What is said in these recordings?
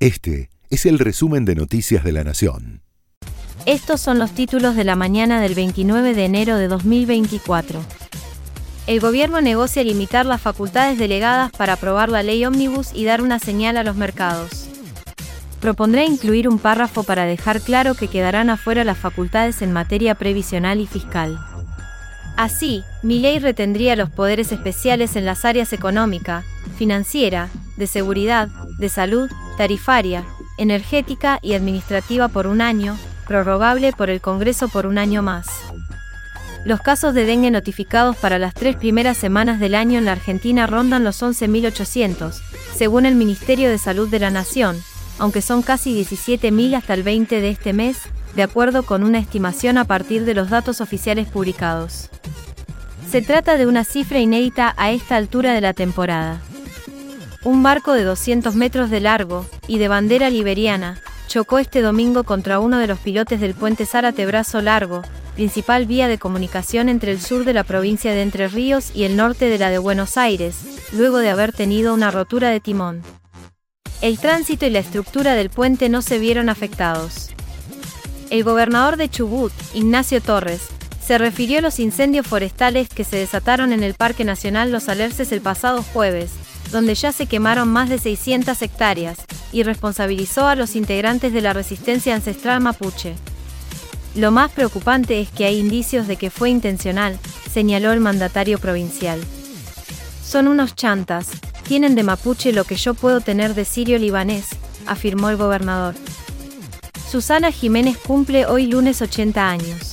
Este es el resumen de Noticias de la Nación. Estos son los títulos de la mañana del 29 de enero de 2024. El gobierno negocia limitar las facultades delegadas para aprobar la ley ómnibus y dar una señal a los mercados. Propondré incluir un párrafo para dejar claro que quedarán afuera las facultades en materia previsional y fiscal. Así, mi ley retendría los poderes especiales en las áreas económica, financiera, de seguridad, de salud, tarifaria, energética y administrativa por un año, prorrogable por el Congreso por un año más. Los casos de dengue notificados para las tres primeras semanas del año en la Argentina rondan los 11.800, según el Ministerio de Salud de la Nación, aunque son casi 17.000 hasta el 20 de este mes, de acuerdo con una estimación a partir de los datos oficiales publicados. Se trata de una cifra inédita a esta altura de la temporada. Un barco de 200 metros de largo y de bandera liberiana chocó este domingo contra uno de los pilotes del puente Zárate Brazo Largo, principal vía de comunicación entre el sur de la provincia de Entre Ríos y el norte de la de Buenos Aires, luego de haber tenido una rotura de timón. El tránsito y la estructura del puente no se vieron afectados. El gobernador de Chubut, Ignacio Torres, se refirió a los incendios forestales que se desataron en el Parque Nacional Los Alerces el pasado jueves, donde ya se quemaron más de 600 hectáreas, y responsabilizó a los integrantes de la resistencia ancestral mapuche. Lo más preocupante es que hay indicios de que fue intencional, señaló el mandatario provincial. Son unos chantas, tienen de mapuche lo que yo puedo tener de sirio libanés, afirmó el gobernador. Susana Jiménez cumple hoy lunes 80 años.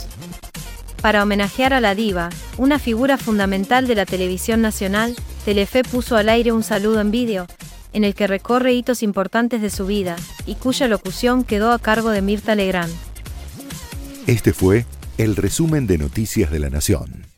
Para homenajear a la diva, una figura fundamental de la televisión nacional, Telefe puso al aire un saludo en vídeo, en el que recorre hitos importantes de su vida, y cuya locución quedó a cargo de Mirta Legrand. Este fue el resumen de Noticias de la Nación.